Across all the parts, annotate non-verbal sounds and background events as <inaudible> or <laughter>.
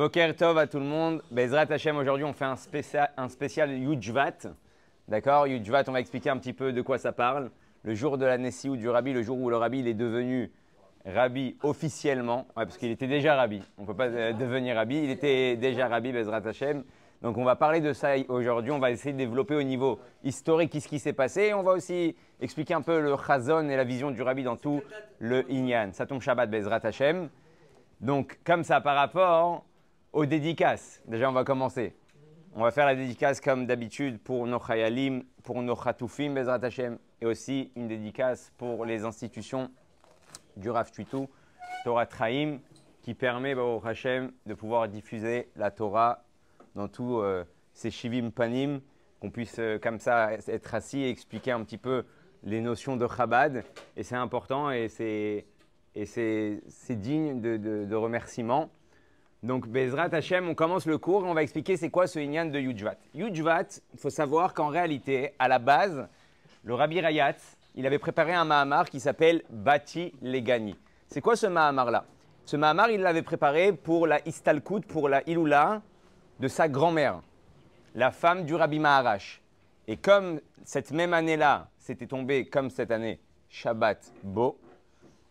Boker Tov à tout le monde. Bezrat Hashem, aujourd'hui on fait un spécial, un Yudjvat. D'accord? Yudjvat, on va expliquer un petit peu de quoi ça parle. Le jour de la ou du Rabbi, le jour où le Rabbi est devenu Rabbi officiellement. Ouais, parce qu'il était déjà Rabbi. On ne peut pas euh, devenir Rabbi. Il était déjà Rabbi, Bezrat Hashem. Donc on va parler de ça aujourd'hui. On va essayer de développer au niveau historique ce qui s'est passé. Et on va aussi expliquer un peu le chazon et la vision du Rabbi dans tout le Inyan. Ça tombe Shabbat, Bezrat Hashem. Donc comme ça par rapport aux dédicaces. Déjà, on va commencer. On va faire la dédicace comme d'habitude pour nos chayalim, pour nos chatoufim, Bezrat Hashem, et aussi une dédicace pour les institutions du Rav Tuitou, Torah Traim, qui permet au Hashem de pouvoir diffuser la Torah dans tous euh, ces shivim panim, qu'on puisse euh, comme ça être assis et expliquer un petit peu les notions de Chabad. Et c'est important et c'est digne de, de, de remerciement. Donc, Bezrat Hashem, on commence le cours et on va expliquer c'est quoi ce Inyan de Yujvat. Yujvat, il faut savoir qu'en réalité, à la base, le Rabbi Rayat, il avait préparé un Mahamar qui s'appelle Bati Legani. C'est quoi ce Mahamar-là? Ce Mahamar, il l'avait préparé pour la Istalkut, pour la Ilula de sa grand-mère, la femme du Rabbi Maharash. Et comme cette même année-là, c'était tombé comme cette année, Shabbat Bo,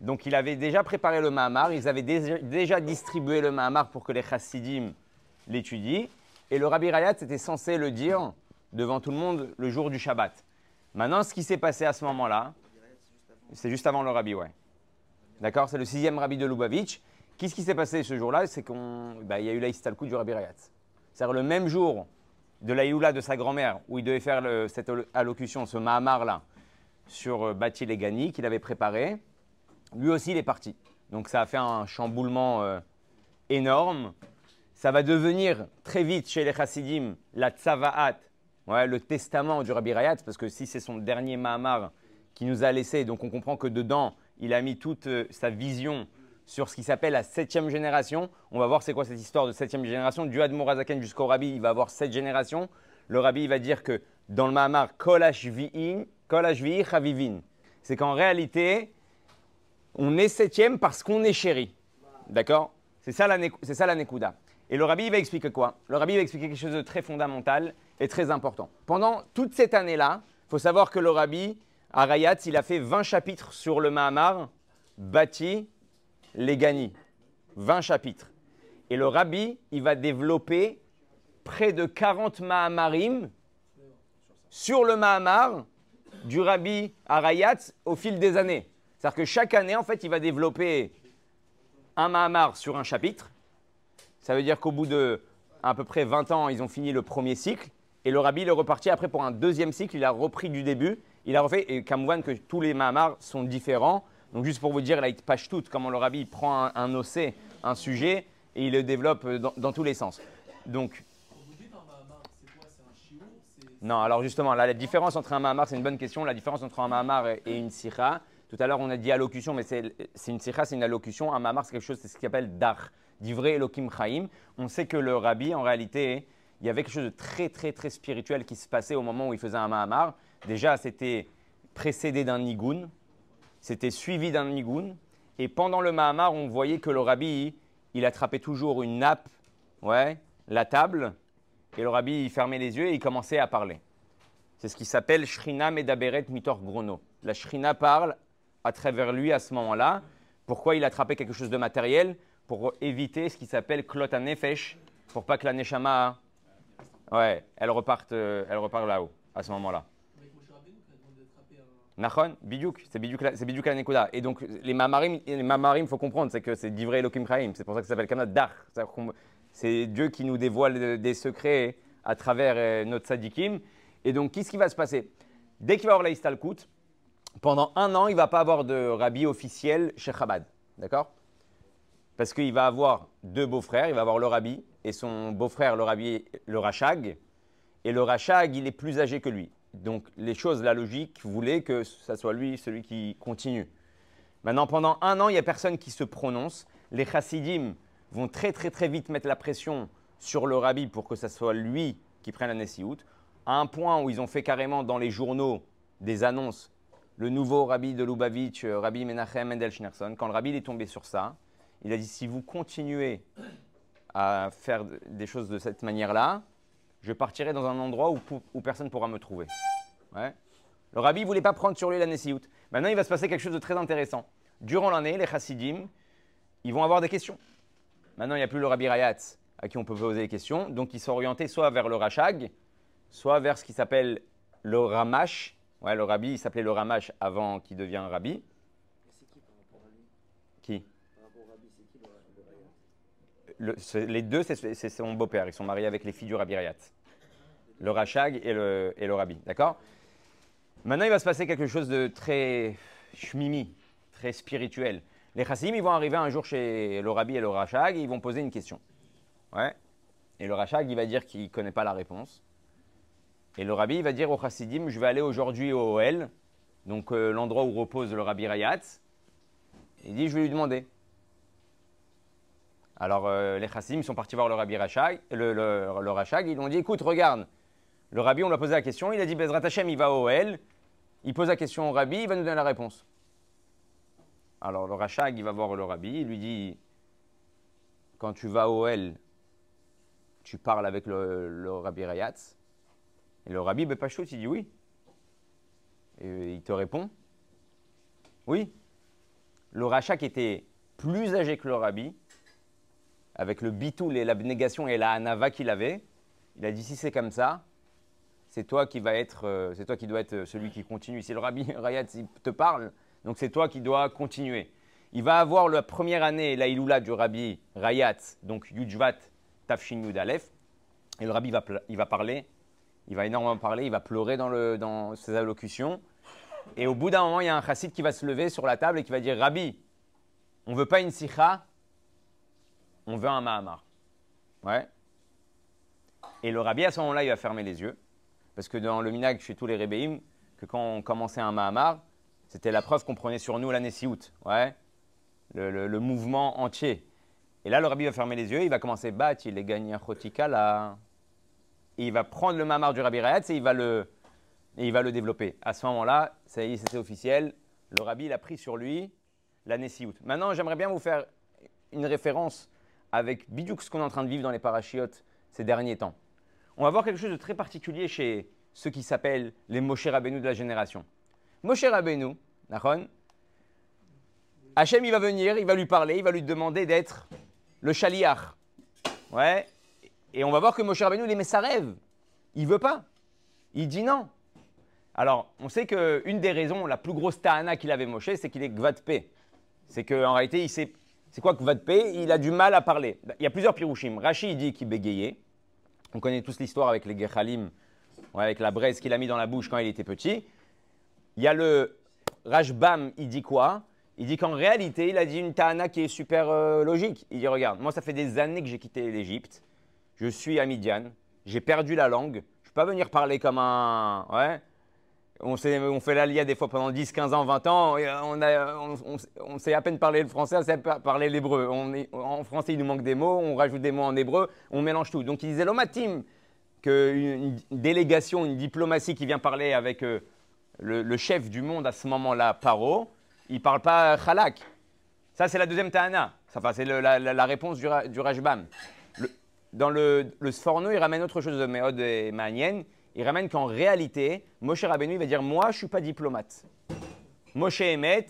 donc il avait déjà préparé le Mahamar, ils avaient déjà, distribué le Mahamar pour que les Chassidim l'étudient. Et le Rabbi Rayat était censé le dire devant tout le monde le jour du Shabbat. Maintenant, ce qui s'est passé à ce moment-là, c'est juste avant le Rabbi, ouais. D'accord? C'est le sixième Rabbi de Lubavitch. Qu'est-ce qui s'est passé ce jour-là? C'est qu'il bah, y a eu la du Rabbi Rayat. C'est-à-dire le même jour de la de sa grand-mère, où il devait faire cette allocution, ce Mahamar-là, sur euh, Bati Legani, qu'il avait préparé lui aussi il est parti. Donc ça a fait un chamboulement euh, énorme. Ça va devenir très vite chez les chassidim la tzavaat, ouais, le testament du Rabbi Rayat, parce que si c'est son dernier Mahamar qui nous a laissé, donc on comprend que dedans il a mis toute euh, sa vision sur ce qui s'appelle la septième génération. On va voir c'est quoi cette histoire de septième génération. Du Admorazaken jusqu'au Rabbi, il va avoir sept générations. Le Rabbi il va dire que dans le Mahamar, Kol Hashvi'in, Kol Chavivin. C'est qu'en réalité, on est septième parce qu'on est chéri. D'accord? C'est ça, la, Nekuda. Et le rabbi va expliquer quoi? Le rabbi va expliquer quelque chose de très fondamental et très important. Pendant toute cette année-là, il faut savoir que le rabbi, à Rayat, il a fait 20 chapitres sur le Mahamar, bâti, les Gani. 20 chapitres. Et le rabbi, il va développer près de 40 Mahamarim sur le Mahamar du rabbi Arayat au fil des années. C'est-à-dire que chaque année, en fait, il va développer un Mahamar sur un chapitre. Ça veut dire qu'au bout de à peu près 20 ans, ils ont fini le premier cycle. Et le rabbi est reparti après pour un deuxième cycle. Il a repris du début. Il a refait, et Kamouan, que tous les Mahamars sont différents. Donc, juste pour vous dire, là, il page tout, comment le rabbi prend un, un OC, un sujet, et il le développe dans, tous les sens. Donc. Non, alors justement, la différence entre un Mahamar, c'est une bonne question. La différence entre un Mahamar et une Sira, tout à l'heure, on a dit allocution, mais c'est une sikha, c'est une allocution. Un mamar, c'est quelque chose, c'est ce qu'on appelle dar, d'ivré Elohim Chaim. On sait que le rabbi, en réalité, il y avait quelque chose de très, très, très spirituel qui se passait au moment où il faisait un mahamar. Déjà, c'était précédé d'un nigun, c'était suivi d'un nigun. Et pendant le mahamar, on voyait que le rabbi, il attrapait toujours une nappe, ouais, la table, et le rabbi, il fermait les yeux et il commençait à parler. C'est ce qui s'appelle Shrina Medaberet Mitor Grono. La Shrina parle à travers lui à ce moment-là. Pourquoi il attrapait quelque chose de matériel Pour éviter ce qui s'appelle klot nefesh, pour pas que la neshama, ouais, elle reparte, euh, elle repart là-haut à ce moment-là. Nachon, bidiouk, c'est bidiouk, la nekuda. Et donc les mamarim, les faut comprendre, c'est que c'est divrei Elohim Chaim. C'est pour ça que ça s'appelle kanad dar. C'est Dieu qui nous dévoile des secrets à travers euh, notre sadikim. Et donc, qu'est-ce qui va se passer? Dès qu'il va avoir la pendant un an, il ne va pas avoir de rabbi officiel chez Chabad. D'accord? Parce qu'il va avoir deux beaux-frères. Il va avoir le rabbi et son beau-frère, le rabbi, le rachag. Et le rachag, il est plus âgé que lui. Donc, les choses, la logique voulait que ce soit lui celui qui continue. Maintenant, pendant un an, il n'y a personne qui se prononce. Les chassidim vont très, très, très vite mettre la pression sur le rabbi pour que ce soit lui qui prenne la Nessiout. À un point où ils ont fait carrément dans les journaux des annonces le nouveau rabbi de Lubavitch, euh, Rabbi Menachem Mendel Schneerson, quand le rabbi est tombé sur ça, il a dit si vous continuez à faire des choses de cette manière-là, je partirai dans un endroit où, personne ne pourra me trouver. Le rabbi ne voulait pas prendre sur lui la Nessiout. Maintenant, il va se passer quelque chose de très intéressant. Durant l'année, les chassidim, ils vont avoir des questions. Maintenant, il n'y a plus le rabbi Rayat à qui on peut poser des questions. Donc, ils sont orientés soit vers le Rachag, soit vers ce qui s'appelle le Ramash. Ouais, le rabbi, il s'appelait le Ramash avant qu'il devienne rabbi. C'est qui? Par rapport Qui Par rapport au rabbi, c'est qui le, le Les deux, c'est son beau-père. Ils sont mariés avec les filles du rabbi Rayat. Le Rachag et le, et le rabbi. D'accord? Maintenant, il va se passer quelque chose de très shmimi, très spirituel. Les chassim, ils vont arriver un jour chez le rabbi et le rachag et ils vont poser une question. Ouais? Et le rachag, il va dire qu'il ne connaît pas la réponse. Et le rabbi, va dire au chassidim, je vais aller aujourd'hui au OL, donc euh, l'endroit où repose le rabbi Rayat. Il dit, je vais lui demander. Alors euh, les chassidim sont partis voir le rabbi Rachag, le, le, ils ont dit, écoute, regarde, le rabbi, on lui a posé la question, il a dit, Bezrat Hashem, il va au OL, il pose la question au rabbi, il va nous donner la réponse. Alors le Rachag, il va voir le rabbi, il lui dit Quand tu vas au L, tu parles avec le, rabbi Rayatz. Et le rabbi Bepachut, il dit Oui. Et il te répond Oui. Le Rachag était plus âgé que le rabbi, avec le bitoul et l'abnégation et la hanava qu'il avait. Il a dit Si c'est comme ça, c'est toi qui va être, euh, c'est toi qui dois être celui qui continue. Si le rabbi <laughs> Rayatz te parle, donc c'est toi qui dois continuer. Il va avoir la première année, la Iloula du Rabbi Rayat, donc Yujvat Tafshin Yudalef. Et le Rabbi va, il va parler, il va énormément parler, il va pleurer dans, le, dans ses allocutions. Et au bout d'un moment, il y a un chassid qui va se lever sur la table et qui va dire Rabbi, on ne veut pas une sikha, on veut un Mahamar. Ouais. Et le Rabbi, à ce moment-là, il va fermer les yeux. Parce que dans le minag chez tous les Rebbeim, que quand on commençait un Mahamar, c'était la preuve qu'on prenait sur nous la Nessiout, ouais, le, mouvement entier. Et là, le rabbi va fermer les yeux, il va commencer bat, il est gagné chotika là. Et il va prendre le mamar du rabbi Rayat et il va le, il va le développer. À ce moment-là, ça officiel. Le rabbi, il a pris sur lui la Nessiout. Maintenant, j'aimerais bien vous faire une référence avec Bidjouk, ce qu'on est en train de vivre dans les parachiotes ces derniers temps. On va voir quelque chose de très particulier chez ceux qui s'appellent les Moshe Rabbeinu de la génération. Moshe Rabbeinu, Nachon, Hachem, il va venir, il va lui parler, il va lui demander d'être le chaliar. Ouais. Et on va voir que Moshe Rabbeinu, il aimait sa rêve. Il veut pas. Il dit non. Alors, on sait qu'une des raisons, la plus grosse tahana qu'il avait Moshe, c'est qu'il est gvatpé. C'est qu'en réalité, il sait. C'est quoi gvatpé Il a du mal à parler. Il y a plusieurs pirouchim. Rashi, il dit qu'il bégayait. On connaît tous l'histoire avec les gechalim, avec la braise qu'il a mis dans la bouche quand il était petit. Il y a le Rajbam, il dit quoi? Il dit qu'en réalité, il a dit une ta'ana qui est super euh, logique. Il dit Regarde, moi, ça fait des années que j'ai quitté l'Égypte. Je suis à Midian. J'ai perdu la langue. Je ne peux pas venir parler comme un. Ouais. On, on fait l'Alia des fois pendant 10, 15 ans, 20 ans. on, on, sait à peine parler le français, on sait parler l'hébreu. En français, il nous manque des mots. On rajoute des mots en hébreu. On mélange tout. Donc, il disait L'omatim, qu'une délégation, une diplomatie qui vient parler avec. Euh, le, chef du monde à ce moment-là, Paro, il ne parle pas Khalak. Ça, c'est la deuxième Tahana. c'est la, réponse du, du Rajbam. Dans le, Sforno, il ramène autre chose de Méod et Manien. Il ramène qu'en réalité, Moshe Rabbeinu va dire Moi, je ne suis pas diplomate. Moshe Emet,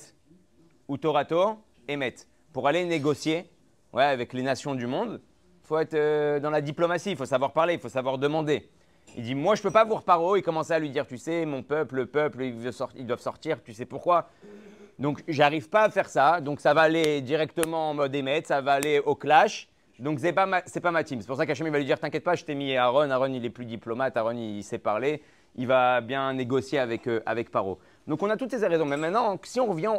ou Torato Emet. Pour aller négocier ouais, avec les nations du monde, il faut être euh, dans la diplomatie, il faut savoir parler, il faut savoir demander. Il dit Moi, je ne peux pas vous reparo. Il commençait à lui dire Tu sais, mon peuple, le peuple, ils, doivent sortir, tu sais pourquoi Donc, j'arrive pas à faire ça. Donc, ça va aller directement en mode émettre, ça va aller au clash. Donc, ce n'est pas, ma, pas ma team. C'est pour ça qu'Hachem va lui dire T'inquiète pas, je t'ai mis Aaron. Aaron, il est plus diplomate. Aaron, il, sait parler. Il va bien négocier avec, euh, avec Paro. Donc, on a toutes ces raisons. Mais maintenant, si on revient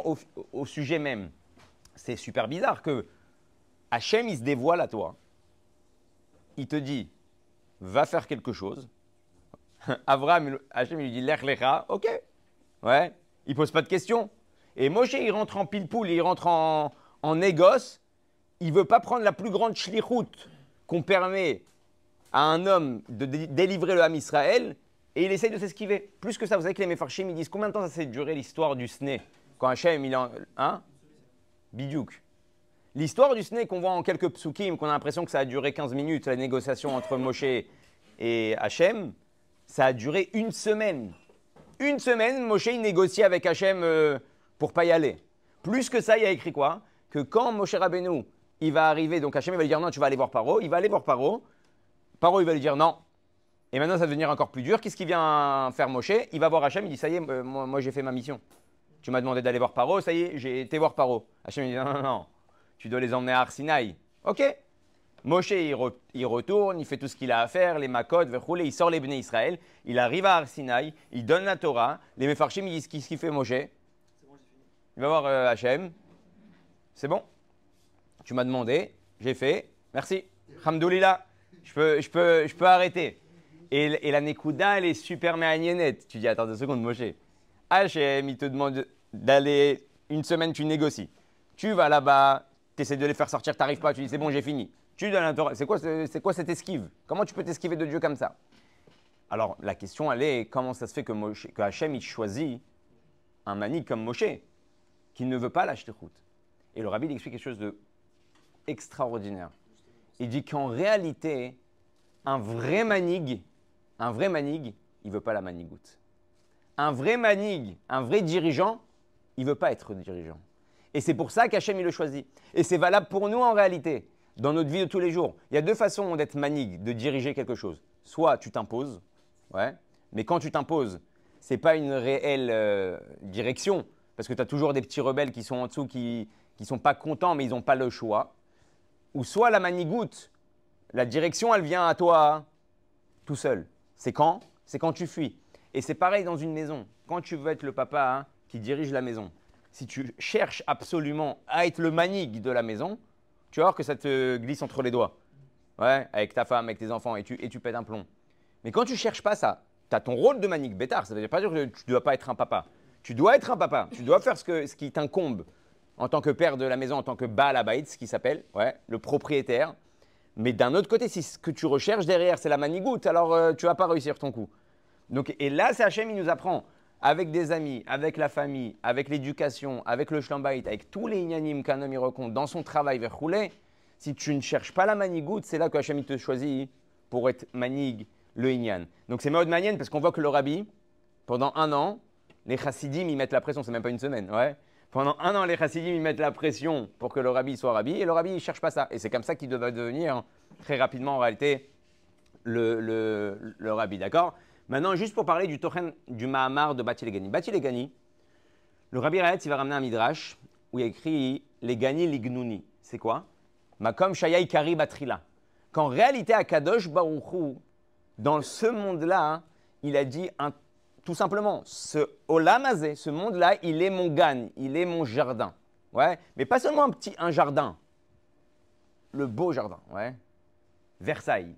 au, sujet même, c'est super bizarre que Hachem, il se dévoile à toi. Il te dit Va faire quelque chose <laughs> Abraham, Hachem lui dit Lech Lecha, ok. Ouais, il pose pas de questions. Et Moshe, il rentre en pile-poule, il rentre en, en négoce. Il veut pas prendre la plus grande shlichut qu'on permet à un homme de délivrer le Ham Israël et il essaye de s'esquiver. Plus que ça, vous savez que les Mefarchim, ils disent combien de temps ça s'est duré l'histoire du Sné Quand Hachem, il en. Hein? Bidiouk. L'histoire du snake qu'on voit en quelques psukim, qu'on a l'impression que ça a duré 15 minutes, la négociation entre Moshe et Hachem, ça a duré une semaine. Une semaine, Moshe il négocie avec Hachem euh, pour pas y aller. Plus que ça, il y a écrit quoi? Que quand Moshe Rabbeinu, il va arriver, donc Hachem il va lui dire non, tu vas aller voir Paro, il va aller voir Paro, Paro il va lui dire non. Et maintenant ça va devenir encore plus dur. Qu'est-ce qu'il vient faire Moshe? Il va voir Hachem, il dit ça y est, euh, moi, moi, j'ai fait ma mission. Tu m'as demandé d'aller voir Paro, ça y est, j'ai été voir Paro. Hachem il dit non, non, non, tu dois les emmener à Arsinaï. Ok. Moshe il, re- il retourne, il fait tout ce qu'il a à faire, les makot, verroulé, il sort les béné Israël, il arrive à Arsinaï, il donne la Torah, les Mefarshim ils disent qu'est-ce qu'il fait Moshe? Bon. Il va voir euh, Hachem. C'est bon? Tu m'as demandé, j'ai fait. Merci. Hamdoulillah. Je peux, je peux, je peux arrêter. Et, et la Nekuda, elle est super méaniennette. Tu dis, attends deux secondes, Moshe. Hachem, il te demande d'aller une semaine, tu négocies. Tu vas là-bas, tu essaies de les faire sortir, tu pas, tu dis, c'est bon, j'ai fini. Tu donnes. C'est quoi, ce- c'est quoi cette esquive? Comment tu peux t'esquiver de Dieu comme ça? Alors, la question, elle est, comment ça se fait que, Moshe, Hachem, il choisit un manik comme Moshe qui ne veut pas la route. Et le rabbi il explique quelque chose de extraordinaire. Il dit qu'en réalité, un vrai manig, un vrai manig, il veut pas la manigoute. Un vrai manig, un vrai dirigeant, il veut pas être dirigeant. Et c'est pour ça qu'Hachem il le choisit. Et c'est valable pour nous en réalité, dans notre vie de tous les jours. Il y a deux façons d'être manig, de diriger quelque chose. Soit tu t'imposes, ouais, mais quand tu t'imposes, c'est pas une réelle euh, direction, parce que tu as toujours des petits rebelles qui sont en dessous, qui ne sont pas contents, mais ils n'ont pas le choix. Ou soit la manigoute, la direction, elle vient à toi tout seul. C'est quand? C'est quand tu fuis. Et c'est pareil dans une maison. Quand tu veux être le papa hein, qui dirige la maison, si tu cherches absolument à être le manig de la maison, tu vas voir que ça te glisse entre les doigts. Ouais, avec ta femme, avec tes enfants, et tu, et tu pètes un plomb. Mais quand tu cherches pas ça, tu as ton rôle de manig bêtard. Ça veut pas dire que tu ne dois pas être un papa. Tu dois être un papa. Tu dois faire ce, que, ce qui t'incombe en tant que père de la maison, en tant que Baal ce qui s'appelle, ouais, le propriétaire. Mais d'un autre côté, si ce que tu recherches derrière, c'est la manigoute, alors euh, tu vas pas réussir ton coup. Donc, et là, c'est Hachem, il nous apprend, avec des amis, avec la famille, avec l'éducation, avec le shlambait, avec tous les inanimes qu'un homme y rencontre dans son travail vers rouler, si tu ne cherches pas la manigoute, c'est là que Hachem te choisit pour être manig, le inyan. Donc c'est mode manienne parce qu'on voit que le rabbi, pendant un an, les chassidim, ils mettent la pression, c'est même pas une semaine, ouais. Pendant un an, les chassidim, ils mettent la pression pour que le rabbi soit rabbi, et le rabbi, il cherche pas ça. Et c'est comme ça qu'il devait devenir, très rapidement, en réalité, le, le, rabbi, d'accord? Maintenant, juste pour parler du Tochen du Mahamar de Bati Legani. Bati Legani, le rabbi Raetz, il va ramener un midrash où il y a écrit Les Gani Lignuni. C'est quoi? Makom Shayai Kari Batrila. Qu'en réalité, à Kadosh Baruchou, dans ce monde-là, il a dit un- tout simplement, ce Olamazé, ce monde-là, il est mon gan, il est mon jardin. Ouais, mais pas seulement un petit un jardin, le beau jardin, ouais. Versailles.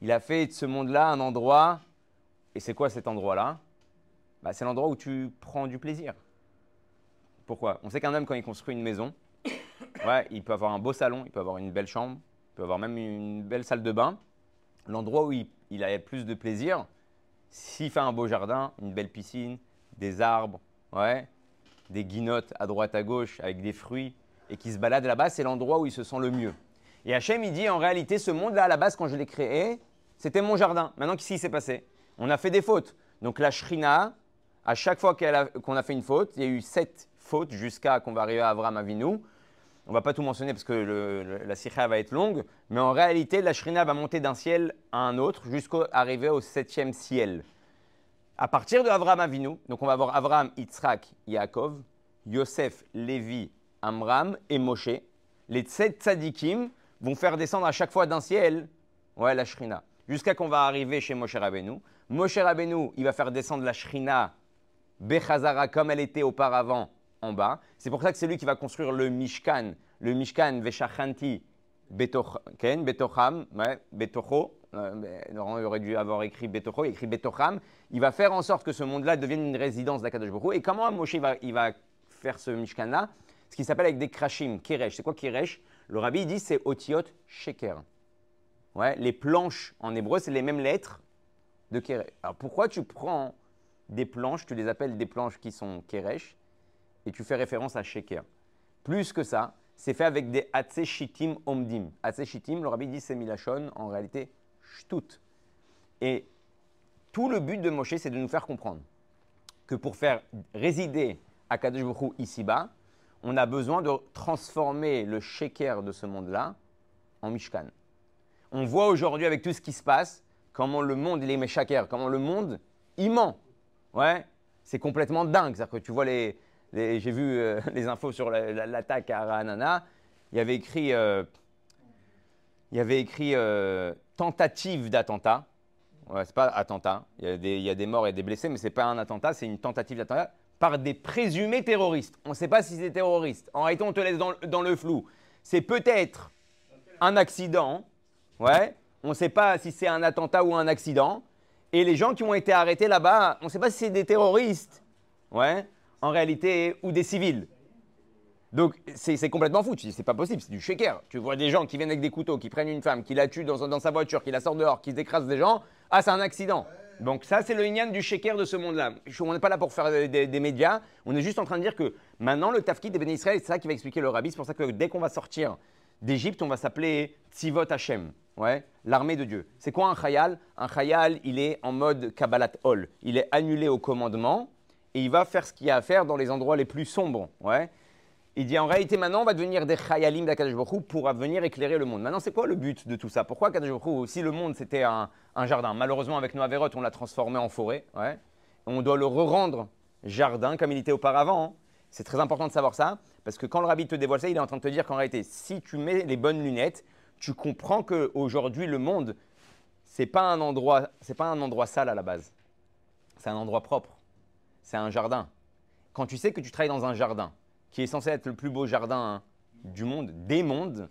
Il a fait de ce monde-là un endroit, et c'est quoi cet endroit-là? Bah, C'est l'endroit où tu prends du plaisir. Pourquoi? On sait qu'un homme, quand il construit une maison, <coughs> ouais, il peut avoir un beau salon, il peut avoir une belle chambre, il peut avoir même une belle salle de bain. L'endroit où il, il a le plus de plaisir, s'il fait un beau jardin, une belle piscine, des arbres, ouais, des guinottes à droite à gauche avec des fruits, et qui se balade là-bas, c'est l'endroit où il se sent le mieux. Et Hachem, il dit en réalité, ce monde-là, à la base, quand je l'ai créé, c'était mon jardin. Maintenant, qu'est-ce qui s'est passé? On a fait des fautes. Donc la Shrina, à chaque fois qu'elle a- qu'on a, fait une faute, il y a eu sept fautes jusqu'à qu'on va arriver à Avram Avinu. On va pas tout mentionner parce que la sikha va être longue, mais en réalité, la Shrina va monter d'un ciel à un autre jusqu'à arriver au septième ciel. À partir de Avram Avinu, donc on va avoir Avram, Yitzhak, Yaakov, Yosef, Lévi, Amram et Moshe. Les sept tzadikim vont faire descendre à chaque fois d'un ciel ouais, la Shrina, jusqu'à qu'on va arriver chez Moshe Rabbeinu. Moshe Rabbeinu, il va faire descendre la Shrina Bechazara comme elle était auparavant en bas. C'est pour ça que c'est lui qui va construire le Mishkan, le Mishkan Veshachanti Betoch- Ken, Betocham, ouais, Betocho. Euh, aurait dû avoir écrit Betocho, il écrit Betocham. Il va faire en sorte que ce monde-là devienne une résidence d'Akadosh Hu. Et comment Moshe va, il va faire ce Mishkan-là? Ce qui s'appelle avec des krashim, Keresh. C'est quoi Keresh? Le rabbi dit c'est Otiot Sheker. Ouais, les planches en hébreu, c'est les mêmes lettres de Keresh. Alors pourquoi tu prends des planches, tu les appelles des planches qui sont Keresh, et tu fais référence à Sheker Plus que ça, c'est fait avec des Hatse Shitim Omdim. Hatse Shitim, le rabbi dit c'est Milachon, en réalité, Shtut. Et tout le but de Moshe, c'est de nous faire comprendre que pour faire résider Akadosh Baruch ici-bas, on a besoin de transformer le sheker de ce monde-là en Mishkan. On voit aujourd'hui avec tout ce qui se passe, comment le monde, il est méchaker, comment le monde, il ment. Ouais, c'est complètement dingue. C'est-à-dire que tu vois les, j'ai vu euh, <laughs> les infos sur l'attaque à Ranana, il y avait écrit, euh, il y avait écrit euh, tentative d'attentat. Ouais, c'est pas attentat. Il y, a des, morts et des blessés, mais c'est pas un attentat, c'est une tentative d'attentat par des présumés terroristes. On ne sait pas si c'est terroriste. En réalité, on te laisse dans le flou. C'est peut-être un accident. Ouais. On ne sait pas si c'est un attentat ou un accident. Et les gens qui ont été arrêtés là-bas, on ne sait pas si c'est des terroristes. Ouais en réalité, ou des civils. Donc, c'est complètement fou. Tu dis, c'est pas possible, c'est du shaker. Tu vois des gens qui viennent avec des couteaux, qui prennent une femme, qui la tuent dans, sa voiture, qui la sortent dehors, qui écrasent des gens. Ah, c'est un accident. Donc, ça, c'est le ignan du shaker de ce monde-là. On n'est pas là pour faire des, médias. On est juste en train de dire que maintenant, le tafkid des bénis Israël, c'est ça qui va expliquer le rabbi. C'est pour ça que dès qu'on va sortir d'Égypte, on va s'appeler Tzivot Hashem. Ouais, l'armée de Dieu. C'est quoi un khayal Un khayal, il est en mode Kabbalat Ol. Il est annulé au commandement et il va faire ce qu'il y a à faire dans les endroits les plus sombres. Ouais. Il dit en réalité maintenant on va devenir des chayalim d'Akadosh pour venir éclairer le monde. Maintenant c'est quoi le but de tout ça? Pourquoi Akadosh si le monde c'était un, jardin, malheureusement avec Noah Verot on l'a transformé en forêt, ouais. on doit le re-rendre jardin comme il était auparavant. Hein. C'est très important de savoir ça parce que quand le rabbi te dévoile ça, il est en train de te dire qu'en réalité si tu mets les bonnes lunettes, tu comprends qu'aujourd'hui le monde c'est pas pas un endroit sale à la base, c'est un endroit propre c'est un jardin. Quand tu sais que tu travailles dans un jardin, qui est censé être le plus beau jardin du monde, des mondes,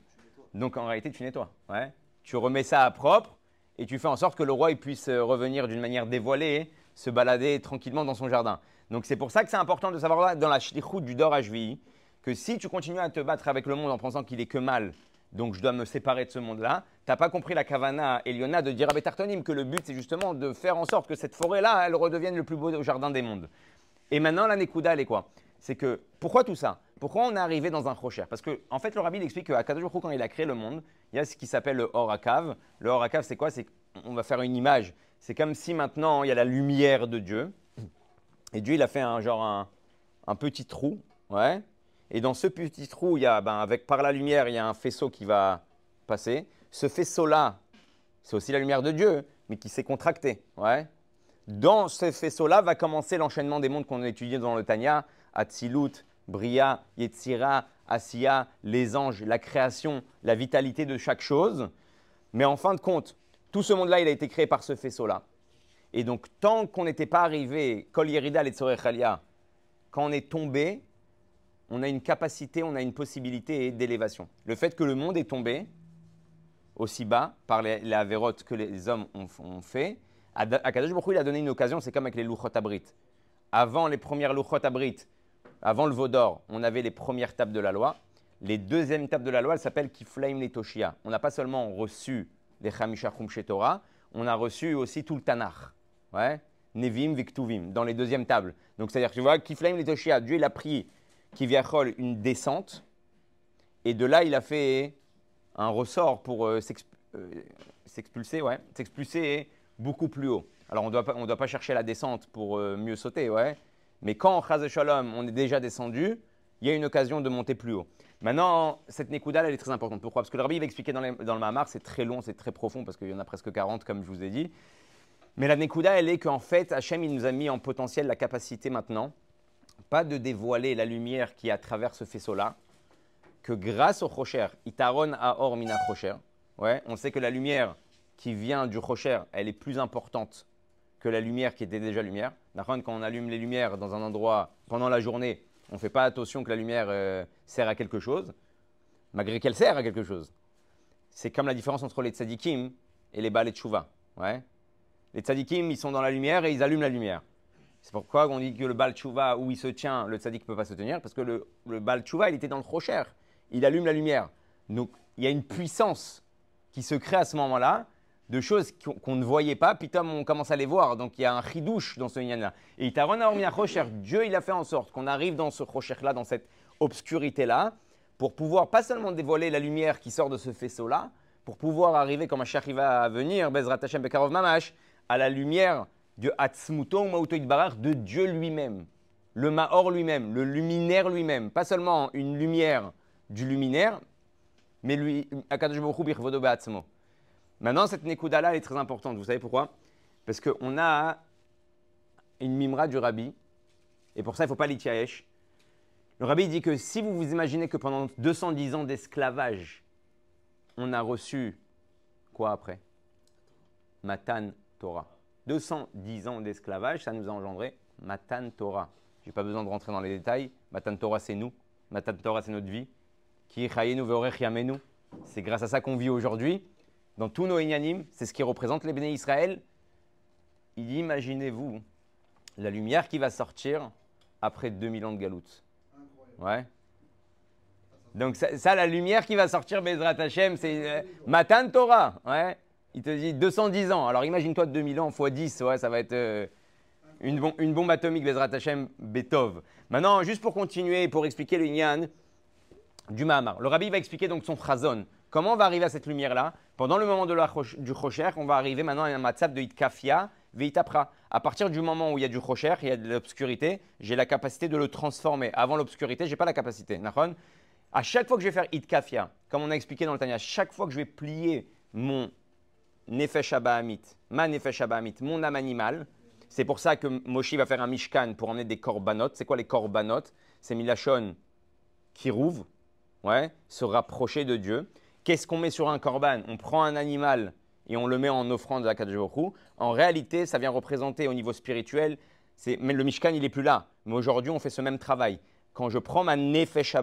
donc en réalité tu nettoies. Ouais. Tu remets ça à propre et tu fais en sorte que le roi puisse euh, revenir d'une manière dévoilée, se balader tranquillement dans son jardin. Donc c'est pour ça que c'est important de savoir dans la route du Dor HVI que si tu continues à te battre avec le monde en pensant qu'il est que mal, donc je dois me séparer de ce monde-là, tu n'as pas compris la Kavana Eliona de dire à Betartonim que le but c'est justement de faire en sorte que cette forêt-là, elle redevienne le plus beau jardin des mondes. Et maintenant, la Nekuda, elle est quoi? C'est que, pourquoi tout ça? Pourquoi on est arrivé dans un Rocher? Parce que, en fait, le rabbi explique qu'à Kadosh quand il a créé le monde, il y a ce qui s'appelle le Horakav. Le Horakav, c'est quoi? C'est on va faire une image. C'est comme si maintenant, il y a la lumière de Dieu. Et Dieu, il a fait un genre un, petit trou, ouais. Et dans ce petit trou, il y a, ben, avec par la lumière, il y a un faisceau qui va passer. Ce faisceau-là, c'est aussi la lumière de Dieu, mais qui s'est contracté, ouais. Dans ce faisceau-là va commencer l'enchaînement des mondes qu'on a étudiés dans le Tanya, Atzilut, Bria, Yetzira, Asiya, les anges, la création, la vitalité de chaque chose. Mais en fin de compte, tout ce monde-là, il a été créé par ce faisceau-là. Et donc, tant qu'on n'était pas arrivé, Kol Yerida et quand on est tombé, on a une capacité, on a une possibilité d'élévation. Le fait que le monde est tombé aussi bas par les, les avérotes que les hommes ont fait, Akadosh Baruch il a donné une occasion, c'est comme avec les Luchot Abrit. Avant les premières Luchot Abrit, avant le Vaudor, on avait les premières tables de la loi. Les deuxièmes tables de la loi, elles s'appellent Kiflaim les. On n'a pas seulement reçu les Chamisha Torah, on a reçu aussi tout le Tanakh. Ouais? Nevim, Viktuvim, dans les deuxièmes tables. Donc c'est-à-dire, tu vois, Kiflaim les Dieu il a pris Kiviachol une descente, et de là il a fait un ressort pour euh, euh, s'expulser, ouais, s'expulser beaucoup plus haut. Alors on ne doit, pas chercher la descente pour euh, mieux sauter, ouais. Mais quand, Chaz Shalom, on est déjà descendu, il y a une occasion de monter plus haut. Maintenant, cette Nekuda, elle est très importante. Pourquoi? Parce que le Rabbi va expliquer dans, dans le Mahamar, c'est très long, c'est très profond, parce qu'il y en a presque 40, comme je vous ai dit. Mais la Nekuda, elle est qu'en fait, Hachem, il nous a mis en potentiel la capacité maintenant, pas de dévoiler la lumière qui est à travers ce faisceau-là, que grâce au Rocher, Itaron a or mina Rocher, ouais, on sait que la lumière, qui vient du rocher, elle est plus importante que la lumière qui était déjà lumière. Quand on allume les lumières dans un endroit pendant la journée, on ne fait pas attention que la lumière euh, sert à quelque chose, malgré qu'elle sert à quelque chose. C'est comme la différence entre les tzadikim et les balais de Ouais. Les tzadikim, ils sont dans la lumière et ils allument la lumière. C'est pourquoi on dit que le bal chouva, où il se tient, le tzadik ne peut pas se tenir, parce que le, le chouva, il était dans le rocher. Il allume la lumière. Donc, il y a une puissance qui se crée à ce moment-là, de choses qu'on ne voyait pas, puis on commence à les voir. Donc il y a un chidouche dans ce yann-là. Et Itaron a remis Dieu, il a fait en sorte qu'on arrive dans ce rocher-là, dans cette obscurité-là, pour pouvoir pas seulement dévoiler la lumière qui sort de ce faisceau-là, pour pouvoir arriver, comme un va venir, Bezrat Hashem Bekarov Mamash, à la lumière de Hatzmuto Barar, de Dieu lui-même, le Maor lui-même, le luminaire lui-même, pas seulement une lumière du luminaire, mais lui, Akadosh Maintenant, cette Nekuda-là, est très importante. Vous savez pourquoi? Parce qu'on a une mimra du rabbi, et pour ça, il ne faut pas l'itiaesh. Le rabbi dit que si vous vous imaginez que pendant 210 ans d'esclavage, on a reçu quoi après? Matan Torah. 210 ans d'esclavage, ça nous a engendré Matan Torah. Je n'ai pas besoin de rentrer dans les détails. Matan Torah, c'est nous. Matan Torah, c'est notre vie. Ki C'est grâce à ça qu'on vit aujourd'hui. Dans tous nos inyanim, c'est ce qui représente les béné Israël. Imaginez-vous la lumière qui va sortir après 2000 ans de galoute. Ouais. Donc ça, la lumière qui va sortir, Bezrat Hashem, c'est euh, Matan Torah. Ouais. Il te dit 210 ans. Alors imagine-toi 2000 ans x 10, ouais, ça va être euh, une, bombe atomique, Bezrat Hashem, Betov. Maintenant, juste pour continuer, pour expliquer le Nyan du Mahamar. Le rabbi va expliquer donc son chazon. Comment on va arriver à cette lumière-là? Pendant le moment de la, du Rocher, on va arriver maintenant à un matzab de Itkafia, Veitapra. À partir du moment où il y a du rocher, il y a de l'obscurité, j'ai la capacité de le transformer. Avant l'obscurité, je n'ai pas la capacité. À chaque fois que je vais faire itkafia, comme on a expliqué dans le Tanya, chaque fois que je vais plier mon nefesh abahamit, ma nefesh abahamit, mon âme animale, c'est pour ça que Moshi va faire un mishkan pour emmener des korbanot. C'est quoi les korbanot? C'est milachon qui rouvre, ouais, se rapprocher de Dieu. Qu'est-ce qu'on met sur un korban? On prend un animal et on le met en offrande à Kadjeboku, en réalité, ça vient représenter au niveau spirituel, mais le Mishkan, il n'est plus là. Mais aujourd'hui, on fait ce même travail. Quand je prends ma Nefesh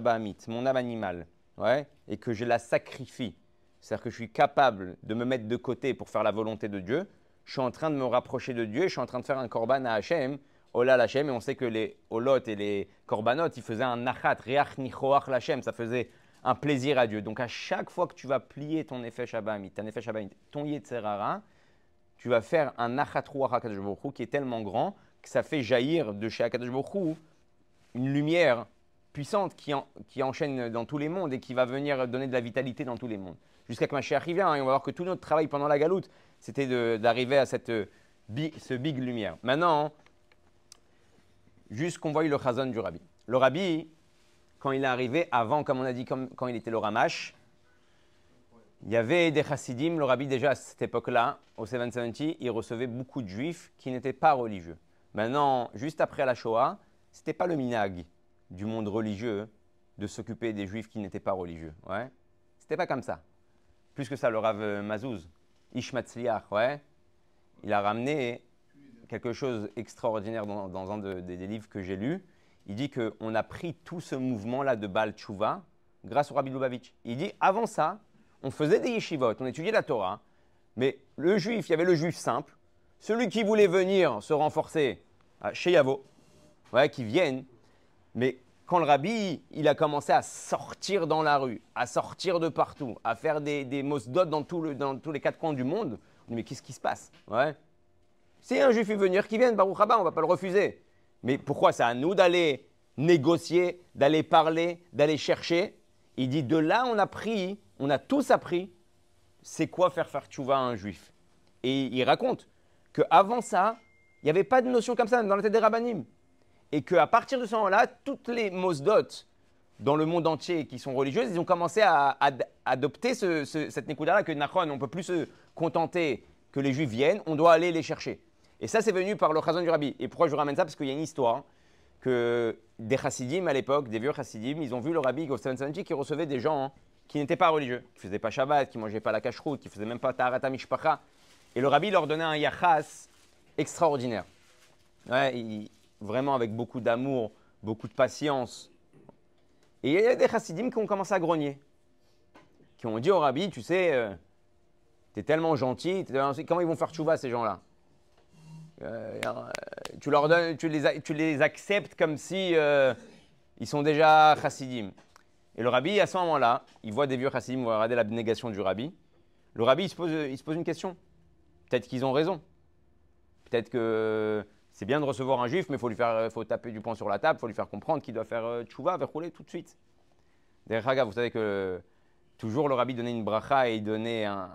mon âme animale, ouais, et que je la sacrifie, c'est-à-dire que je suis capable de me mettre de côté pour faire la volonté de Dieu, je suis en train de me rapprocher de Dieu, je suis en train de faire un korban à Hachem, Ola Hachem, et on sait que les Olot et les korbanot, ils faisaient un nachat, riach nichoach Lachem, ça faisait un plaisir à Dieu. Donc à chaque fois que tu vas plier ton effet Shabbat, ton effet Shabbat, ton Yetzerara, tu vas faire un Achatruach HaKadosh qui est tellement grand que ça fait jaillir de chez HaKadosh une lumière puissante qui, enchaîne dans tous les mondes et qui va venir donner de la vitalité dans tous les mondes. Jusqu'à que ma chère arrive, hein, et on va voir que tout notre travail pendant la galoute, c'était d'arriver à cette, ce big lumière. Maintenant, juste qu'on voit le chazon du rabbi. Le rabbi, quand il est arrivé, avant, comme on a dit, quand il était le Ramash, il y avait des chassidim, le rabbi déjà à cette époque-là, au 770, il recevait beaucoup de juifs qui n'étaient pas religieux. Maintenant, juste après la Shoah, ce n'était pas le minag du monde religieux de s'occuper des juifs qui n'étaient pas religieux. Ouais. C'était pas comme ça. Plus que ça, le Rav Mazouz, Ishmatzliach, ouais, il a ramené quelque chose d'extraordinaire dans, un des livres que j'ai lus il dit qu'on a pris tout ce mouvement-là de Baal Tshuva grâce au Rabbi Lubavitch. Il dit avant ça, on faisait des yeshivot, on étudiait la Torah, mais le juif, il y avait le juif simple, celui qui voulait venir se renforcer chez Yavo, ouais, qui viennent, mais quand le rabbi, il a commencé à sortir dans la rue, à sortir de partout, à faire des, des dans, tous les quatre coins du monde, on dit mais qu'est-ce qui se passe? Ouais. Si un juif veut venir, qui vienne, Baruch Haba, on ne va pas le refuser. Mais pourquoi? C'est à nous d'aller négocier, d'aller parler, d'aller chercher Il dit de là on a pris, on a tous appris, c'est quoi faire faire tchouva à un juif. Et il raconte qu'avant ça, il n'y avait pas de notion comme ça dans la tête des rabbinim. Et qu'à partir de ce moment-là, toutes les mosdot dans le monde entier qui sont religieuses, ils ont commencé à, adopter cette nekuda-là que Nachon, on ne peut plus se contenter que les juifs viennent, on doit aller les chercher. Et ça, c'est venu par le chazon du rabbi. Et pourquoi je vous ramène ça? Parce qu'il y a une histoire que des chassidim à l'époque, des vieux chassidim, ils ont vu le rabbi Sanji qui recevait des gens hein, qui n'étaient pas religieux, qui ne faisaient pas Shabbat, qui ne mangeaient pas la cacheroute, qui ne faisaient même pas Taharata Mishpacha. Et le rabbi leur donnait un yachas extraordinaire. Vraiment avec beaucoup d'amour, beaucoup de patience. Et il y a des chassidim qui ont commencé à grogner, qui ont dit au rabbi, tu sais, euh, tu es tellement gentil, comment ils vont faire tchouva ces gens-là? Euh, donnes, tu, les, acceptes comme si euh, ils sont déjà chassidim. Et le rabbi, à ce moment-là, il voit des vieux chassidim, il va regarder l'abnégation du rabbi. Le rabbi, il se pose une question. Peut-être qu'ils ont raison. Peut-être que c'est bien de recevoir un juif, mais il faut lui faire, faut taper du poing sur la table, il faut lui faire comprendre qu'il doit faire euh, tchouva, rouler tout de suite. D'ailleurs, vous savez que toujours le rabbi donnait une bracha et il donnait un,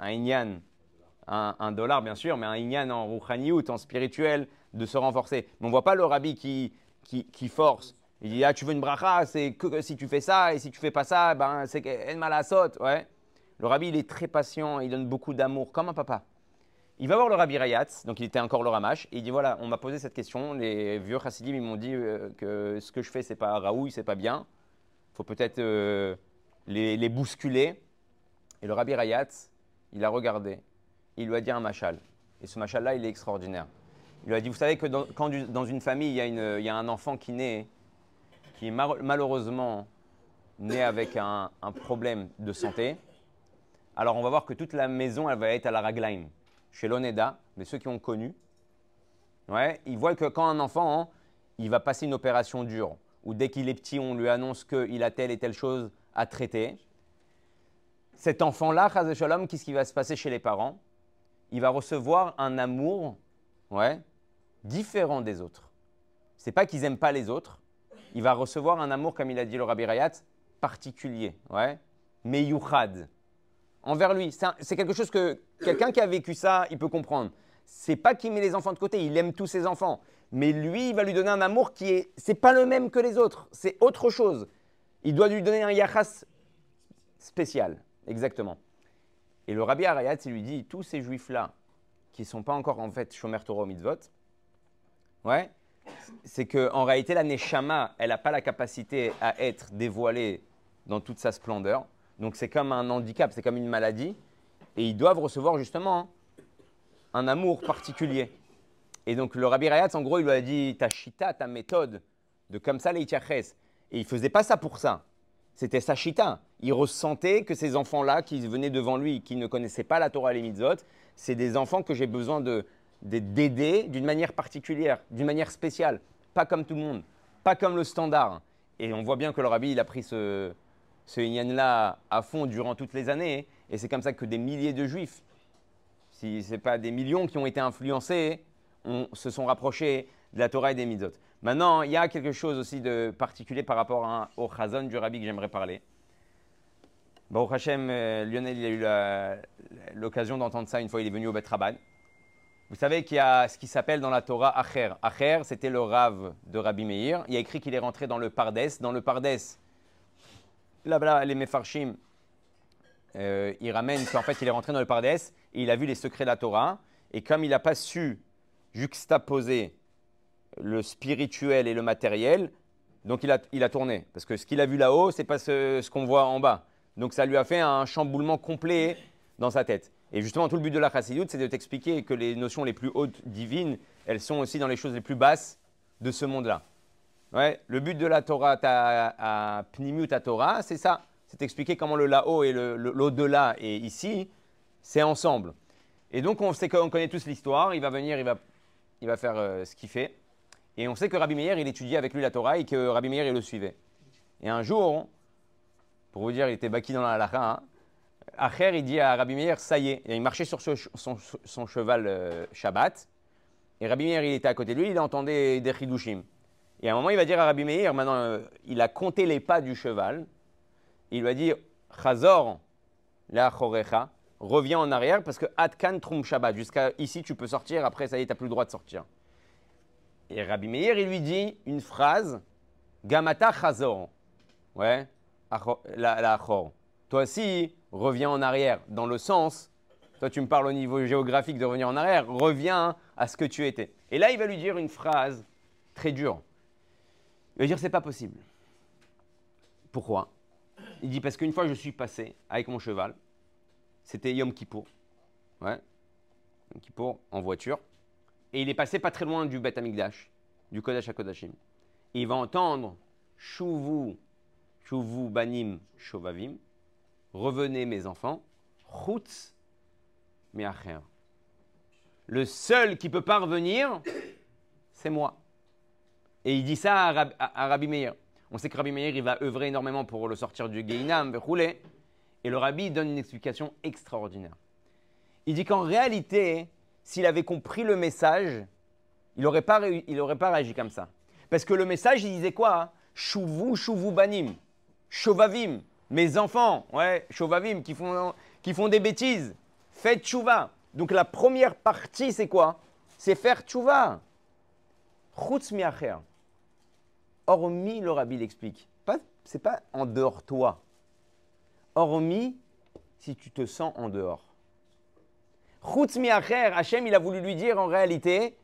un inyan, un, dollar bien sûr, mais un inyan en rouchaniout, en spirituel, de se renforcer. Mais on ne voit pas le rabbi qui, force. Il dit, ah, tu veux une bracha, c'est que si tu fais ça, et si tu fais pas ça, ben, c'est en malasot. Ouais. Le rabbi, il est très patient, il donne beaucoup d'amour, comme un papa. Il va voir le rabbi Rayatz, donc il était encore le ramash, et il dit voilà, on m'a posé cette question, les vieux chassidim, ils m'ont dit euh, que ce que je fais, c'est pas raoui, c'est pas bien. Faut peut-être euh, les, bousculer. Et le rabbi Rayatz, il a regardé, il lui a dit un machal. Et ce machal-là, il est extraordinaire. Il lui a dit, vous savez que dans, quand dans une famille, il y, a une, il y, a un enfant qui naît, qui est malheureusement né avec un, un, problème de santé, alors on va voir que toute la maison, elle va être à la ragline chez l'ONEDA, mais ceux qui ont connu, ouais, ils voient que quand un enfant, hein, il va passer une opération dure, ou dès qu'il est petit, on lui annonce qu'il a telle et telle chose à traiter, cet enfant-là, Shalom, qu'est-ce qui va se passer chez les parents? Il va recevoir un amour ouais, différent des autres. C'est pas qu'ils n'aiment pas les autres, il va recevoir un amour, comme il a dit le Rabbi Rayat, particulier, ouais, meyuchad envers lui. C'est quelque chose que quelqu'un qui a vécu ça, il peut comprendre. C'est pas qu'il met les enfants de côté, il aime tous ses enfants. Mais lui, il va lui donner un amour qui est. C'est pas le même que les autres, c'est autre chose. Il doit lui donner un yachas spécial, exactement. Et le Rabbi Arayat, il lui dit tous ces juifs-là, qui sont pas encore en fait Shomer Torah Mitzvot, ouais, c'est qu'en réalité, la Neshama, elle n'a pas la capacité à être dévoilée dans toute sa splendeur. Donc c'est comme un handicap, c'est comme une maladie. Et ils doivent recevoir justement un amour particulier. Et donc le Rabbi Rayatz, en gros, il lui a dit ta shita, ta méthode, de comme ça les Et il faisait pas ça pour ça. C'était sa shita. Il ressentait que ces enfants-là qui venaient devant lui, qui ne connaissaient pas la Torah et les mitzvot, c'est des enfants que j'ai besoin de, d'aider d'une manière particulière, d'une manière spéciale. Pas comme tout le monde, pas comme le standard. Et on voit bien que le Rabbi, il a pris ce, ce Inyan-là à fond durant toutes les années. Et c'est comme ça que des milliers de juifs, si ce n'est pas des millions qui ont été influencés, se sont rapprochés de la Torah et des Mitzvot. Maintenant, il y a quelque chose aussi de particulier par rapport au Chazon du Rabbi que j'aimerais parler. Baruch Hashem, euh, Lionel, il a eu l'occasion d'entendre ça une fois, il est venu au Bet Rabban. Vous savez qu'il y a ce qui s'appelle dans la Torah Acher. Acher, c'était le Rav de Rabbi Meir. Il y a écrit qu'il est rentré dans le Pardes. Dans le Pardes, là-bas, les Mefarshim, euh, il ramène qu'en fait, il est rentré dans le Pardès et il a vu les secrets de la Torah. Et comme il n'a pas su juxtaposer le spirituel et le matériel, donc il a, il a tourné. Parce que ce qu'il a vu là-haut, ce n'est pas ce, qu'on voit en bas. Donc ça lui a fait un chamboulement complet dans sa tête. Et justement, tout le but de la Chassidut, c'est de t'expliquer que les notions les plus hautes divines, elles sont aussi dans les choses les plus basses de ce monde-là. Le but de la Torah à, Pnimiut à Torah, c'est ça. C'est expliquer comment le là-haut et l'au-delà et ici, c'est ensemble. Et donc, on sait qu'on connaît tous l'histoire. Il va venir, il va, il va faire euh, ce qu'il fait. Et on sait que Rabbi Meir, il étudiait avec lui la Torah et que Rabbi Meir, il le suivait. Et un jour, pour vous dire, il était baki dans la halakha, hein, Acher, il dit à Rabbi Meir, ça y est. Il marchait sur son, cheval euh, Shabbat. Et Rabbi Meir, il était à côté de lui, il entendait des chidushim. Et à un moment, il va dire à Rabbi Meir, maintenant, euh, il a compté les pas du cheval. Il va dire, Chazor, la chorecha, reviens en arrière parce que Atkan Trum Shabbat, jusqu'à ici, tu peux sortir, après, ça y est, tu n'as plus le droit de sortir. Et Rabbi Meir, il lui dit une phrase, Gamata Chazor. Ouais, la, la Toi aussi, reviens en arrière, dans le sens, toi tu me parles au niveau géographique de revenir en arrière, reviens à ce que tu étais. Et là, il va lui dire une phrase très dure. Il va dire c'est pas possible. Pourquoi? Il dit parce qu'une fois je suis passé avec mon cheval, c'était Yom Kippour, Yom Kippour en voiture, et il est passé pas très loin du Bet Amigdash, du Kodesh HaKodashim. Et il va entendre Shuvu, Shuvu Banim Shovavim, revenez mes enfants, Chutz Meacher. Le seul qui peut pas revenir, c'est moi. Et il dit ça à, Rabbi Meir. On sait que Rabbi Meir, il va œuvrer énormément pour le sortir du Geinam, rouler. Et le Rabbi donne une explication extraordinaire. Il dit qu'en réalité, s'il avait compris le message, il n'aurait pas, pas réagi comme ça. Parce que le message, il disait quoi? Chouvou, chouvou banim. Shovavim, mes enfants, ouais, Shovavim, qui font, qui font des bêtises, faites tchouva. Donc la première partie, c'est quoi? C'est faire tchouva. Chutz miacher. Hormis, le rabbi l'explique. C'est pas en dehors toi. Hormis si tu te sens en dehors. Chutz miacher, Hachem, il a voulu lui dire en réalité,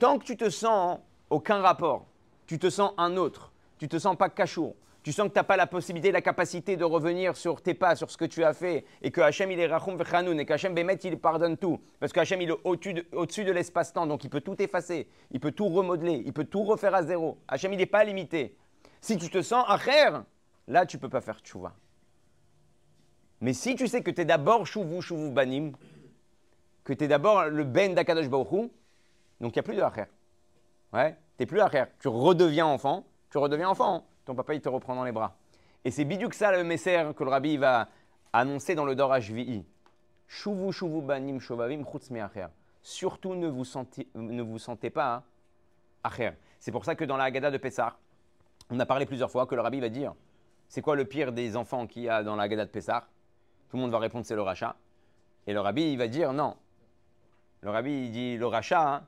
tant que tu te sens aucun rapport, tu te sens un autre, tu te sens pas cachour, tu sens que tu n'as pas la possibilité, la capacité de revenir sur tes pas, sur ce que tu as fait, et que Hachem il est Rachum Vechanoun, et qu'Hachem Bémet il pardonne tout, parce qu'Hachem il est au-dessus de, l'espace-temps, donc il peut tout effacer, il peut tout remodeler, il peut tout refaire à zéro. Hachem il n'est pas limité. Si tu te sens acher, là tu peux pas faire tchouva. Mais si tu sais que tu es d'abord chouvu, chouvu banim, que tu es d'abord le ben d'Akadosh Baruch donc il n'y a plus de acher. Ouais, tu plus acher. Tu redeviens enfant, tu redeviens enfant ton papa il te reprend dans les bras. Et c'est que ça le messer que le rabbi va annoncer dans le Dor HVI. Shuvu shuvu banim shovavim chutz Surtout ne vous sentez, ne vous sentez pas acher. C'est pour ça que dans la Haggadah de Pessah, on a parlé plusieurs fois que le rabbi va dire c'est quoi le pire des enfants qu'il y a dans la Haggadah de Pessah? Tout le monde va répondre c'est le rachat. Et le rabbi il va dire non. Le rabbi il dit le rachat, hein.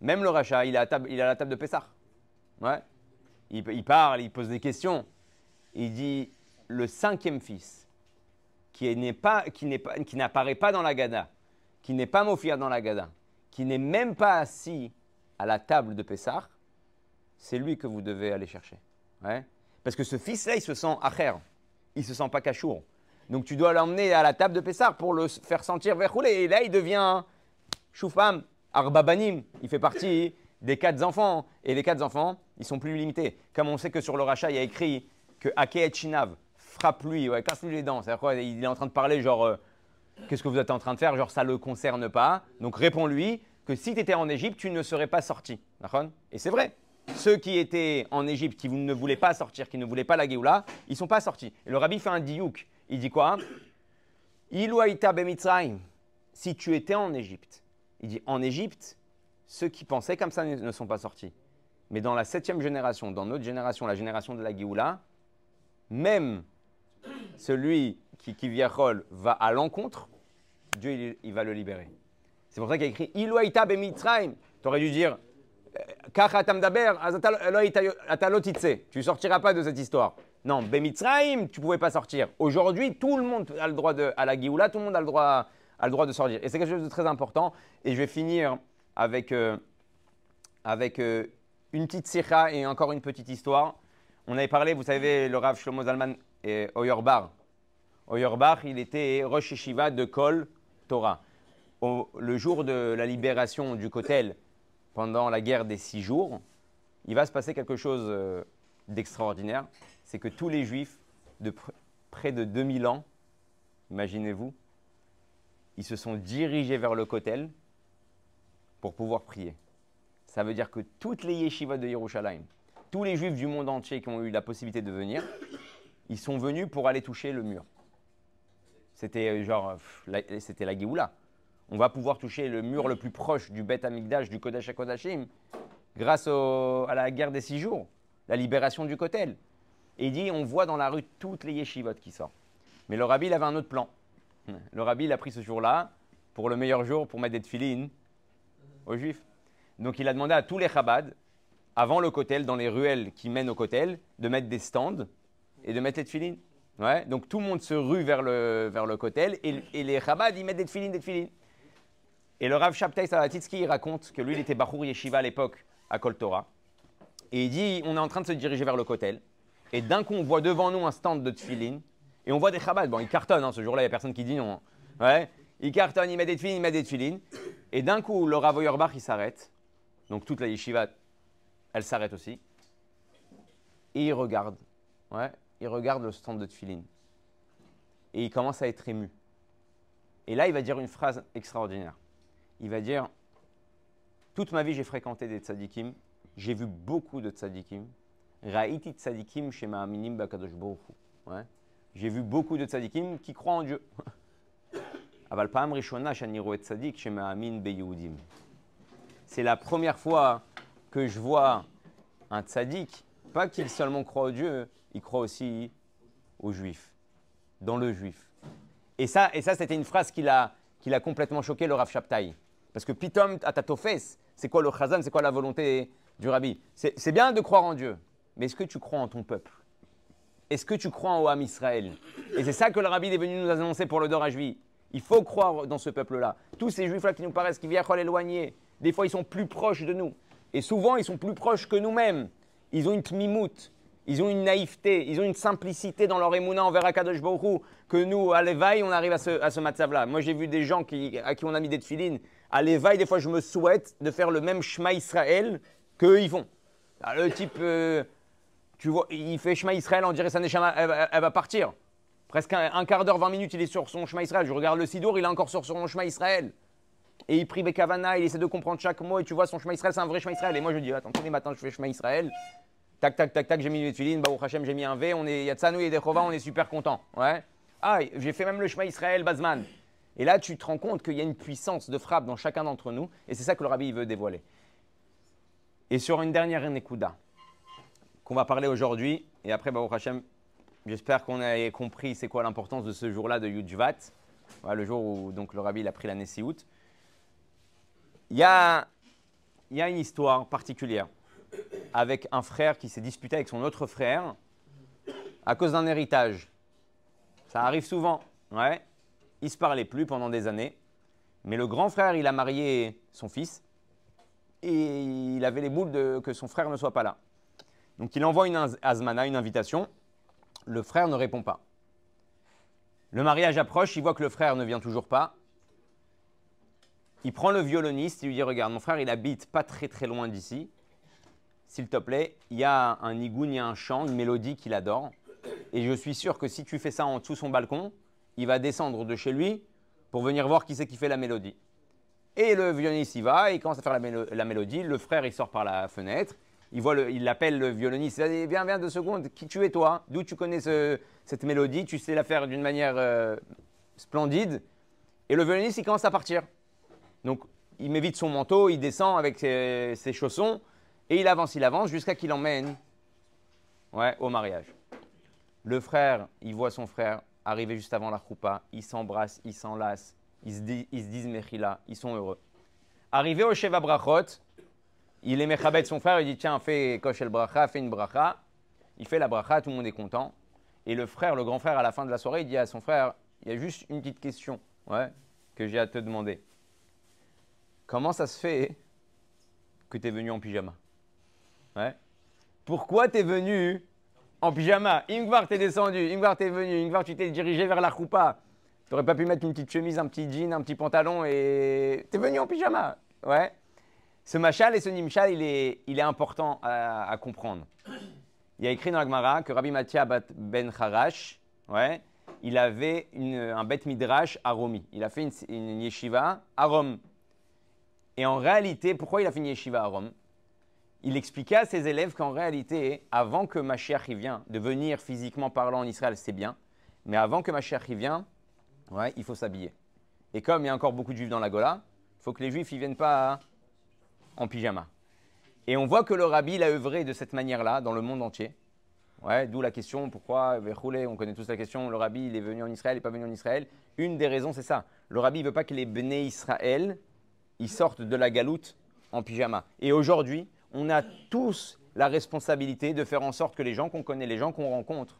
même le rachat, il est à, table, il est à la table de Pessah. Ouais il, parle, il pose des questions. Il dit le cinquième fils, qui n'apparaît pas, dans la Gada, qui n'est pas Mophir dans la Gada, qui n'est même pas assis à la table de Pessah, c'est lui que vous devez aller chercher. Parce que ce fils-là, il se sent acher, il se sent pas cachour. Donc tu dois l'emmener à la table de Pessah pour le faire sentir verroulé. Et là, il devient choufam, arbabanim. Il fait partie des quatre enfants. Et les quatre enfants, ils sont plus limités. Comme on sait que sur le rachat, il y a écrit que Ake Chinav frappe-lui, ouais, casse-lui les dents. C'est-à-dire quoi Il est en train de parler genre, euh, qu'est-ce que vous êtes en train de faire? Genre, ça ne le concerne pas. Donc réponds-lui que si tu étais en Égypte, tu ne serais pas sorti. Et c'est vrai. Ceux qui étaient en Égypte, qui ne voulaient pas sortir, qui ne voulaient pas la Géoula, ils ne sont pas sortis. Et le rabbi fait un diouk. Il dit quoi? Si tu étais en Égypte, il dit en Égypte, ceux qui pensaient comme ça ne sont pas sortis. Mais dans la septième génération, dans notre génération, la génération de la Géoula, même celui qui, qui va à l'encontre, Dieu il, va le libérer. C'est pour ça qu'il a écrit Iloaita bemitzraim. Tu aurais dû dire tu sortiras pas de cette histoire. Non, bemitzraim, tu pouvais pas sortir. Aujourd'hui, tout le monde a le droit de, à la Géoula, tout le monde a le droit, a le droit de sortir. Et c'est quelque chose de très important. Et je vais finir avec, euh, avec euh, une petite sikha et encore une petite histoire. On avait parlé, vous savez, le Rav Shlomo Zalman et. Oyorbar, il était Rosh Yeshiva de Kol Torah. le jour de la libération du Kotel, pendant la guerre des six jours, il va se passer quelque chose euh, d'extraordinaire. C'est que tous les juifs de près de 2000 ans, imaginez-vous, ils se sont dirigés vers le Kotel pour pouvoir prier. Ça veut dire que toutes les yeshivas de Yerushalayim, tous les juifs du monde entier qui ont eu la possibilité de venir, ils sont venus pour aller toucher le mur. C'était euh, genre, c'était la Géoula. On va pouvoir toucher le mur le plus proche du Bet Amigdash, du Kodesh HaKodashim, grâce à la guerre des six jours, la libération du Kotel. Et il dit, on voit dans la rue toutes les yeshivot qui sortent. Mais le rabbi, avait un autre plan. Le rabbi, il a pris ce jour-là pour le meilleur jour pour mettre des tefillines aux Juifs. Donc il a demandé à tous les Chabad, avant le Kotel, dans les ruelles qui mènent au Kotel, de mettre des stands et de mettre les tefilines. Donc tout le monde se rue vers le, vers le et, les Chabad, ils mettent des tefilines, des tefilines. Et le Rav Shabtai Salatitsky, il raconte que lui, il était Bachour Yeshiva à l'époque à Kol Torah. Et il dit, on est en train de se diriger vers le Kotel. Et d'un coup, on voit devant nous un stand de tefilines. Et on voit des Chabad. Bon, ils cartonnent, hein, ce jour-là, il n'y a personne qui dit non. Hein. Ouais, ils cartonnent, des tefilines, ils mettent des tefilines. Et d'un coup, le Rav Oyerbach, il s'arrête. Donc toute la yeshiva, elle s'arrête aussi. Et il regarde. Ouais, il regarde le stand de Tfilin. Et il commence à être ému. Et là, il va dire une phrase extraordinaire. Il va dire Toute ma vie, j'ai fréquenté des tzadikim. J'ai vu beaucoup de tzadikim. Ra'iti tzadikim bakadosh ouais. J'ai vu beaucoup de tzadikim qui croient en Dieu. <laughs> Aval pa'am rishona tzadik beyudim c'est la première fois que je vois un tzaddik, pas qu'il seulement croit au Dieu, il croit aussi aux Juifs, dans le Juif. Et ça, et ça c'était une phrase qui l'a, complètement choqué, le Rav Shabtai. Parce que Pitom Atatofes, c'est quoi le Chazan, c'est quoi la volonté du Rabbi? C'est, c'est bien de croire en Dieu, mais est-ce que tu crois en ton peuple? Est-ce que tu crois en Oam Israël? Et c'est ça que le Rabbi est venu nous annoncer pour le Dor Il faut croire dans ce peuple-là. Tous ces Juifs-là qui nous paraissent, qui viennent l'éloigner, des fois ils sont plus proches de nous. Et souvent ils sont plus proches que nous-mêmes. Ils ont une tmimout, ils ont une naïveté, ils ont une simplicité dans leur émouna envers Akadosh Baruch que nous, à l'éveil, on arrive à ce, à ce là Moi, j'ai vu des gens à qui on a mis des tefilines. À l'éveil, des fois, je me souhaite de faire le même Shema Israël qu'eux, ils font. Ah, le type, euh, tu vois, il fait Shema Israël, on dirait sa Neshama, elle, va partir. Presque un, quart d'heure, 20 minutes, il est sur son Shema Israël. Je regarde le Sidour, il est encore sur son Shema Israël. Et il prie Bekavana, il essaie de comprendre chaque mot, et tu vois, son Shema Israël, c'est un vrai Shema Israël. Et moi, je dis, attends, tous les matins, je fais Shema Israël. Tac, tac, tac, tac, j'ai mis une tuiline, Baruch Hashem, j'ai mis un V, on est Yatsanou et Dechova, on est super content. Ouais. Ah, j'ai fait même le chemin Israël, Bazman. Et là, tu te rends compte qu'il y a une puissance de frappe dans chacun d'entre nous, et c'est ça que le rabbi veut dévoiler. Et sur une dernière Nekuda, qu'on va parler aujourd'hui, et après, Baruch Hashem, j'espère qu'on a compris c'est quoi l'importance de ce jour-là de Yudjvat, le jour où donc, le rabbi a pris la Nessiout. Il y a, une histoire particulière avec un frère qui s'est disputé avec son autre frère à cause d'un héritage. Ça arrive souvent. Ouais. Ils ne se parlaient plus pendant des années. Mais le grand frère, il a marié son fils et il avait les boules de que son frère ne soit pas là. Donc il envoie une azmana, une invitation. Le frère ne répond pas. Le mariage approche, il voit que le frère ne vient toujours pas. Il prend le violoniste, il lui dit Regarde, mon frère, il habite pas très très loin d'ici s'il te plaît, il y a un nigoun, il y a un chant, une mélodie qu'il adore. Et je suis sûr que si tu fais ça en dessous son balcon, il va descendre de chez lui pour venir voir qui c'est qui fait la mélodie. Et le violoniste y va, il commence à faire la, mélodie. Le frère, il sort par la fenêtre. Il voit il appelle le violoniste. Il dit Viens, viens deux secondes. Qui tu es, toi? D'où tu connais cette mélodie? Tu sais la faire d'une manière euh, splendide. Et le violoniste, il commence à partir. Donc, il met vite son manteau, il descend avec ses chaussons. Et il avance, il avance jusqu'à qu'il emmène ouais, au mariage. Le frère, il voit son frère arriver juste avant la choupa, ils s'embrassent, ils s'enlacent, ils se, disent Mechila, ils sont heureux. Arrivé au Sheva Brachot, il est Mechabet son frère, il dit Tiens, fais Koshel Bracha, fais une bracha. Il fait la bracha, tout le monde est content. Et le frère, le grand frère, à la fin de la soirée, il dit à son frère Il y a juste une petite question ouais, que j'ai à te demander. Comment ça se fait que tu es venu en pyjama? Ouais. Pourquoi tu es venu en pyjama? Ingvar, t'es descendu. Ingvar, t'es venu. Ingvar, tu t'es dirigé vers la roupa. Tu n'aurais pas pu mettre une petite chemise, un petit jean, un petit pantalon et tu es venu en pyjama. Ouais. Ce machal et ce nimshal, il est, il est important à, comprendre. Il y a écrit dans la Gemara que Rabbi Mathia ben Harash, ouais, il avait un bet midrash à Romi. Il a fait une, une yeshiva à Rome. Et en réalité, pourquoi il a une yeshiva à Rome? Il expliquait à ses élèves qu'en réalité, avant que Mashiach y vienne, de venir physiquement parlant en Israël, c'est bien, mais avant que Mashiach y vienne, ouais, il faut s'habiller. Et comme il y a encore beaucoup de juifs dans la Gola, il faut que les juifs ne viennent pas en pyjama. Et on voit que le rabbi il a œuvré de cette manière-là dans le monde entier. Ouais, D'où la question pourquoi, on connaît tous la question, le rabbi est venu en Israël, il n'est pas venu en Israël. Une des raisons c'est ça. Le rabbi ne veut pas que les béné Israël ils sortent de la galoute en pyjama. Et aujourd'hui, on a tous la responsabilité de faire en sorte que les gens qu'on connaît, les gens qu'on rencontre,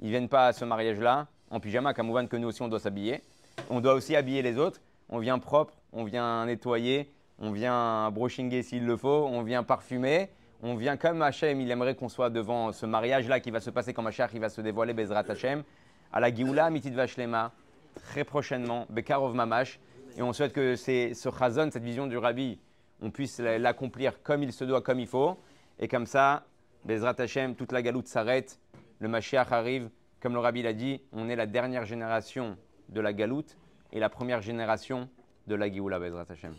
ils ne viennent pas à ce mariage-là en pyjama, comme que nous aussi on doit s'habiller. On doit aussi habiller les autres. On vient propre, on vient nettoyer, on vient brochinguer s'il le faut, on vient parfumer. On vient comme Hachem, il aimerait qu'on soit devant ce mariage-là qui va se passer quand Hachem il va se dévoiler, Bezrat Hachem, à la Gioula Mitit Vashlema, très prochainement, Bekarov Mamash. Et on souhaite que ce chazon, cette vision du rabbi, on puisse l'accomplir comme il se doit, comme il faut. Et comme ça, Bezrat Hashem, toute la galoute s'arrête, le Mashiach arrive. Comme le Rabbi l'a dit, on est la dernière génération de la galoute et la première génération de la Géoula, Bezrat Hashem.